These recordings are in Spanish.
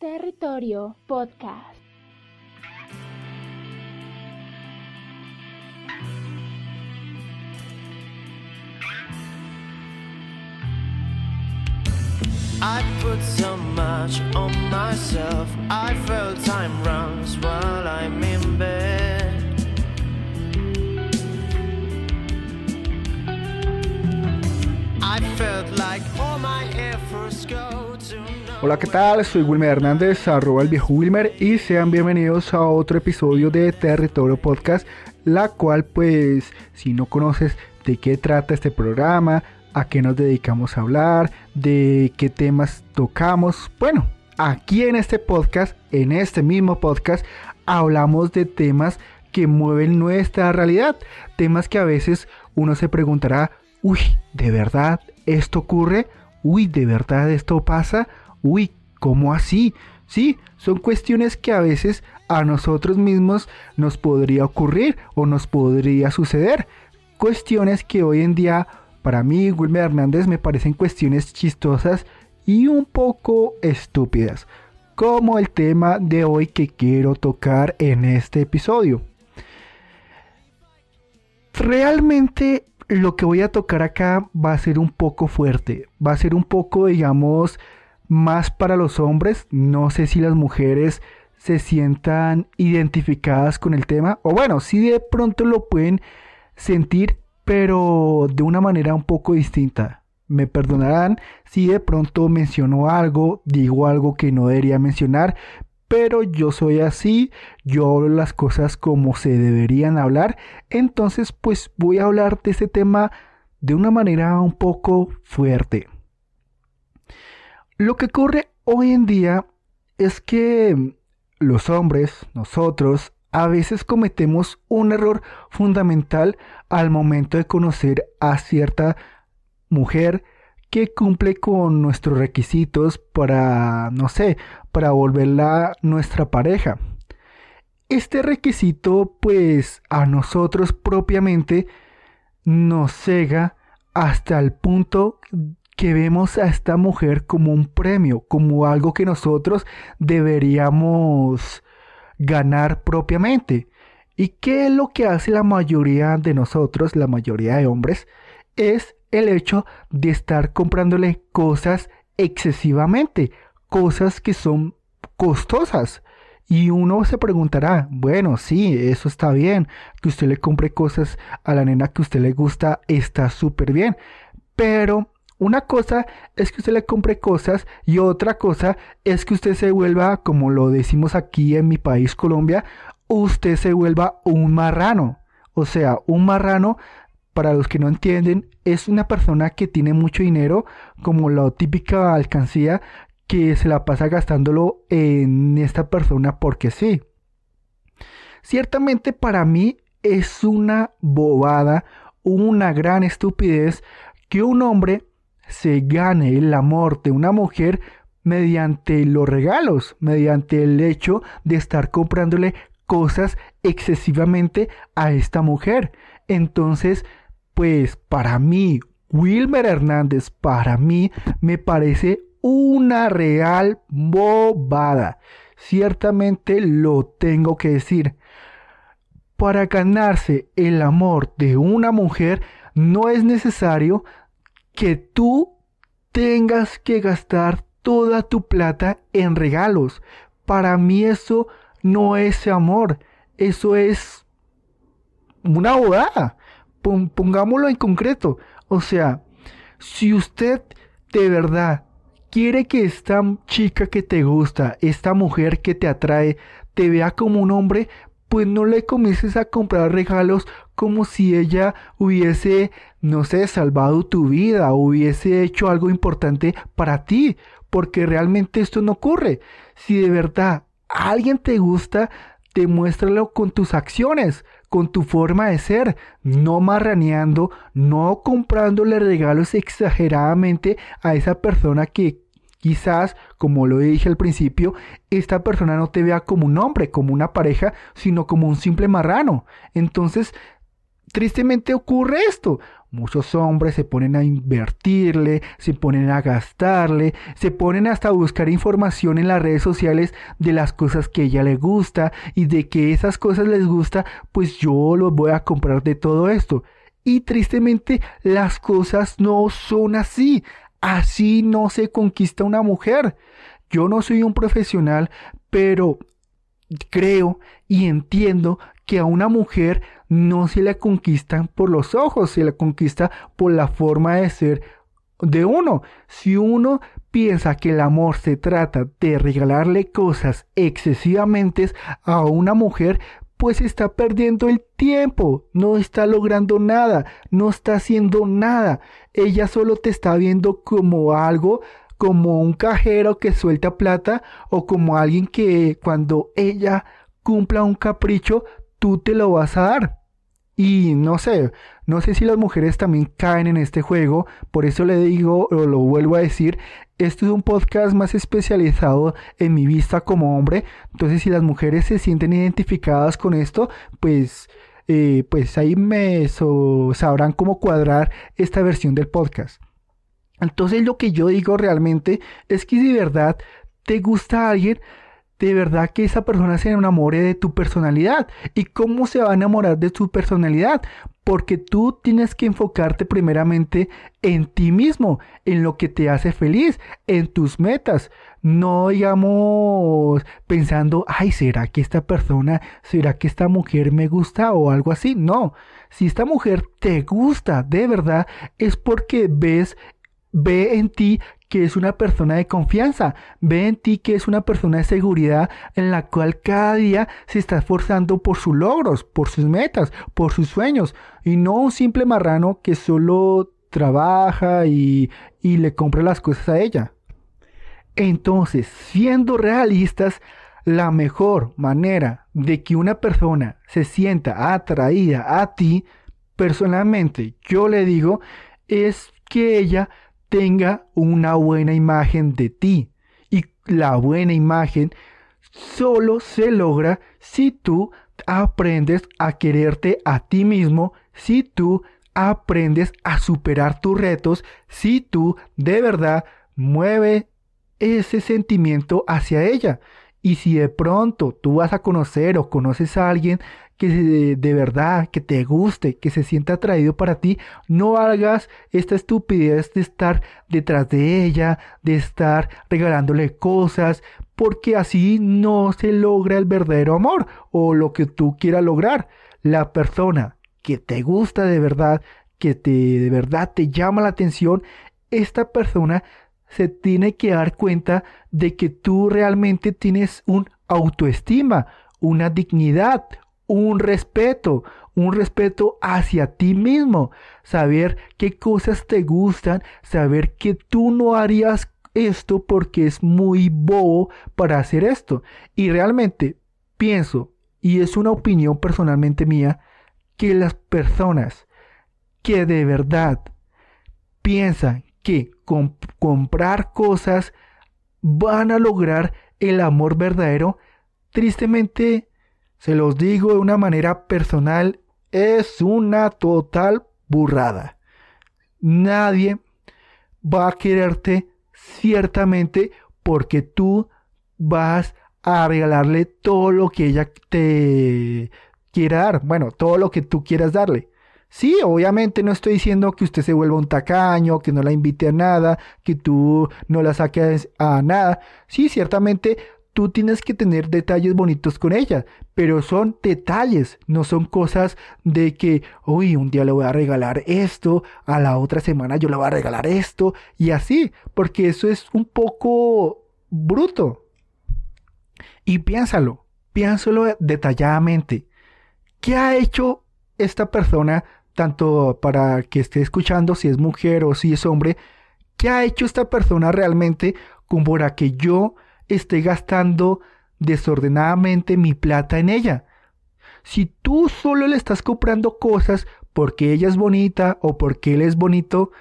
Territorio Podcast. I put so much on myself. I felt time runs while I'm in bed. I felt like all my efforts go Hola, ¿qué tal? Soy Wilmer Hernández, arroba el viejo Wilmer, y sean bienvenidos a otro episodio de Territorio Podcast, la cual, pues, si no conoces de qué trata este programa, a qué nos dedicamos a hablar, de qué temas tocamos. Bueno, aquí en este podcast, en este mismo podcast, hablamos de temas que mueven nuestra realidad. Temas que a veces uno se preguntará, uy, ¿de verdad esto ocurre? Uy, ¿de verdad esto pasa? Uy, ¿cómo así? Sí, son cuestiones que a veces a nosotros mismos nos podría ocurrir o nos podría suceder. Cuestiones que hoy en día para mí, Wilmer Hernández me parecen cuestiones chistosas y un poco estúpidas, como el tema de hoy que quiero tocar en este episodio. Realmente lo que voy a tocar acá va a ser un poco fuerte, va a ser un poco, digamos, más para los hombres. No sé si las mujeres se sientan identificadas con el tema, o bueno, si de pronto lo pueden sentir, pero de una manera un poco distinta. Me perdonarán si de pronto menciono algo, digo algo que no debería mencionar, pero yo soy así, yo hablo las cosas como se deberían hablar, entonces pues voy a hablar de este tema de una manera un poco fuerte. Lo que ocurre hoy en día es que los hombres, nosotros, a veces cometemos un error fundamental al momento de conocer a cierta mujer que cumple con nuestros requisitos para, no sé, para volverla nuestra pareja. Este requisito, pues, a nosotros propiamente nos cega hasta el punto que vemos a esta mujer como un premio, como algo que nosotros deberíamos ganar propiamente. ¿Y qué es lo que hace la mayoría de nosotros, la mayoría de hombres? Es el hecho de estar comprándole cosas excesivamente, cosas que son costosas. Y uno se preguntará, bueno, sí, eso está bien, que usted le compre cosas a la nena que usted le gusta, está súper bien. Pero una cosa es que usted le compre cosas y otra cosa es que usted se vuelva, como lo decimos aquí en mi país Colombia, usted se vuelva un marrano. O sea, un marrano, para los que no entienden, es una persona que tiene mucho dinero, como la típica alcancía, que se la pasa gastándolo en esta persona porque sí. Ciertamente para mí es una bobada, una gran estupidez que un hombre se gane el amor de una mujer mediante los regalos, mediante el hecho de estar comprándole cosas excesivamente a esta mujer. Entonces, pues para mí, Wilmer Hernández, para mí me parece una real bobada. Ciertamente lo tengo que decir. Para ganarse el amor de una mujer no es necesario que tú tengas que gastar toda tu plata en regalos. Para mí eso no es amor, eso es una boda. Pongámoslo en concreto. O sea, si usted de verdad quiere que esta chica que te gusta, esta mujer que te atrae, te vea como un hombre, pues no le comiences a comprar regalos como si ella hubiese, no sé, salvado tu vida hubiese hecho algo importante para ti, porque realmente esto no ocurre. Si de verdad alguien te gusta, demuéstralo con tus acciones, con tu forma de ser, no marraneando, no comprándole regalos exageradamente a esa persona que Quizás, como lo dije al principio, esta persona no te vea como un hombre, como una pareja, sino como un simple marrano. Entonces, tristemente ocurre esto. Muchos hombres se ponen a invertirle, se ponen a gastarle, se ponen hasta a buscar información en las redes sociales de las cosas que ella le gusta y de que esas cosas les gusta, pues yo los voy a comprar de todo esto. Y tristemente las cosas no son así. Así no se conquista una mujer. Yo no soy un profesional, pero creo y entiendo que a una mujer no se la conquistan por los ojos, se la conquista por la forma de ser de uno. Si uno piensa que el amor se trata de regalarle cosas excesivamente a una mujer, pues está perdiendo el tiempo, no está logrando nada, no está haciendo nada. Ella solo te está viendo como algo, como un cajero que suelta plata o como alguien que cuando ella cumpla un capricho, tú te lo vas a dar. Y no sé, no sé si las mujeres también caen en este juego, por eso le digo, o lo vuelvo a decir, esto es un podcast más especializado en mi vista como hombre, entonces si las mujeres se sienten identificadas con esto, pues, eh, pues ahí me sabrán cómo cuadrar esta versión del podcast. Entonces lo que yo digo realmente es que si de verdad te gusta alguien, de verdad que esa persona se enamore de tu personalidad. ¿Y cómo se va a enamorar de tu personalidad? Porque tú tienes que enfocarte primeramente en ti mismo, en lo que te hace feliz, en tus metas. No digamos pensando, ay, ¿será que esta persona, será que esta mujer me gusta o algo así? No, si esta mujer te gusta de verdad es porque ves ve en ti que es una persona de confianza, ve en ti que es una persona de seguridad en la cual cada día se está esforzando por sus logros, por sus metas, por sus sueños, y no un simple marrano que solo trabaja y, y le compra las cosas a ella. Entonces, siendo realistas, la mejor manera de que una persona se sienta atraída a ti, personalmente yo le digo, es que ella tenga una buena imagen de ti. Y la buena imagen solo se logra si tú aprendes a quererte a ti mismo, si tú aprendes a superar tus retos, si tú de verdad mueves ese sentimiento hacia ella. Y si de pronto tú vas a conocer o conoces a alguien que de, verdad, que te guste, que se sienta atraído para ti, no hagas esta estupidez de estar detrás de ella, de estar regalándole cosas, porque así no se logra el verdadero amor o lo que tú quieras lograr. La persona que te gusta de verdad, que te de verdad te llama la atención, esta persona se tiene que dar cuenta de que tú realmente tienes un autoestima, una dignidad, un respeto, un respeto hacia ti mismo, saber qué cosas te gustan, saber que tú no harías esto porque es muy bobo para hacer esto. Y realmente pienso, y es una opinión personalmente mía, que las personas que de verdad piensan que con comprar cosas van a lograr el amor verdadero, tristemente se los digo de una manera personal, es una total burrada. Nadie va a quererte ciertamente porque tú vas a regalarle todo lo que ella te quiera dar. Bueno, todo lo que tú quieras darle. Sí, obviamente no estoy diciendo que usted se vuelva un tacaño, que no la invite a nada, que tú no la saques a nada. Sí, ciertamente tú tienes que tener detalles bonitos con ella, pero son detalles, no son cosas de que, uy, un día le voy a regalar esto, a la otra semana yo le voy a regalar esto, y así, porque eso es un poco bruto. Y piénsalo, piénsalo detalladamente. ¿Qué ha hecho esta persona, tanto para que esté escuchando si es mujer o si es hombre, qué ha hecho esta persona realmente como para que yo esté gastando desordenadamente mi plata en ella. Si tú solo le estás comprando cosas porque ella es bonita o porque él es bonito,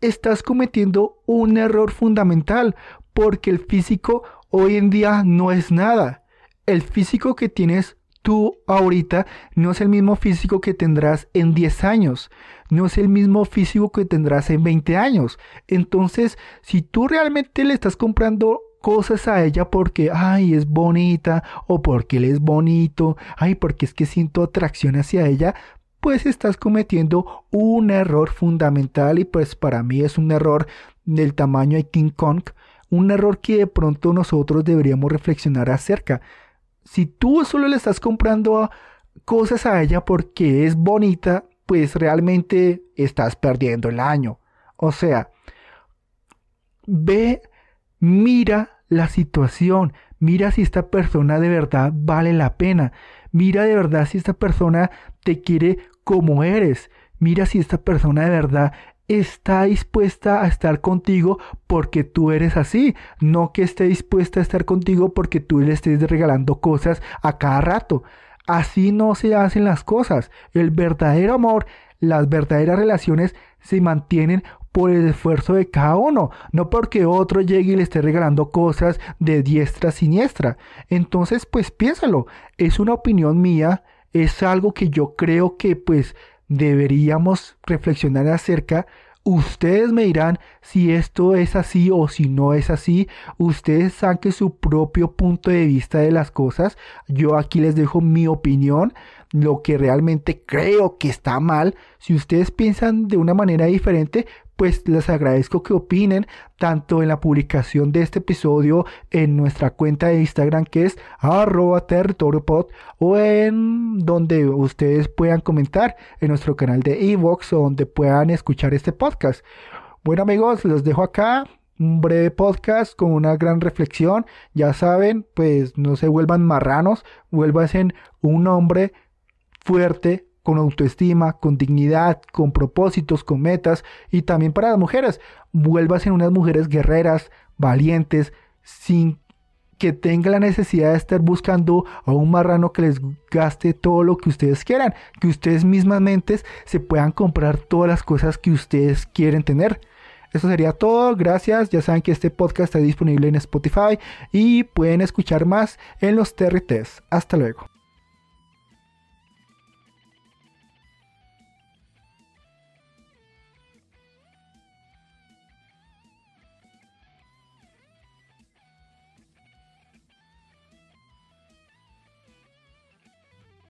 estás cometiendo un error fundamental porque el físico hoy en día no es nada. El físico que tienes tú ahorita no es el mismo físico que tendrás en 10 años, no es el mismo físico que tendrás en 20 años. Entonces, si tú realmente le estás comprando cosas a ella porque, ay, es bonita o porque él es bonito, ay, porque es que siento atracción hacia ella, pues estás cometiendo un error fundamental y pues para mí es un error del tamaño de King Kong, un error que de pronto nosotros deberíamos reflexionar acerca. Si tú solo le estás comprando cosas a ella porque es bonita, pues realmente estás perdiendo el año. O sea, ve, mira la situación, mira si esta persona de verdad vale la pena, mira de verdad si esta persona te quiere como eres, mira si esta persona de verdad está dispuesta a estar contigo porque tú eres así, no que esté dispuesta a estar contigo porque tú le estés regalando cosas a cada rato. Así no se hacen las cosas. El verdadero amor, las verdaderas relaciones se mantienen por el esfuerzo de cada uno, no porque otro llegue y le esté regalando cosas de diestra a siniestra. Entonces, pues piénsalo, es una opinión mía, es algo que yo creo que pues deberíamos reflexionar acerca. Ustedes me dirán si esto es así o si no es así. Ustedes saquen su propio punto de vista de las cosas. Yo aquí les dejo mi opinión lo que realmente creo que está mal. Si ustedes piensan de una manera diferente, pues les agradezco que opinen tanto en la publicación de este episodio en nuestra cuenta de Instagram que es arroba territoriopod o en donde ustedes puedan comentar en nuestro canal de Evox o donde puedan escuchar este podcast. Bueno amigos, los dejo acá un breve podcast con una gran reflexión. Ya saben, pues no se vuelvan marranos, vuelvan un hombre fuerte, con autoestima, con dignidad, con propósitos, con metas y también para las mujeres, vuelvas en unas mujeres guerreras, valientes, sin que tenga la necesidad de estar buscando a un marrano que les gaste todo lo que ustedes quieran, que ustedes mismamente se puedan comprar todas las cosas que ustedes quieren tener. Eso sería todo, gracias. Ya saben que este podcast está disponible en Spotify y pueden escuchar más en los TRTs. Hasta luego.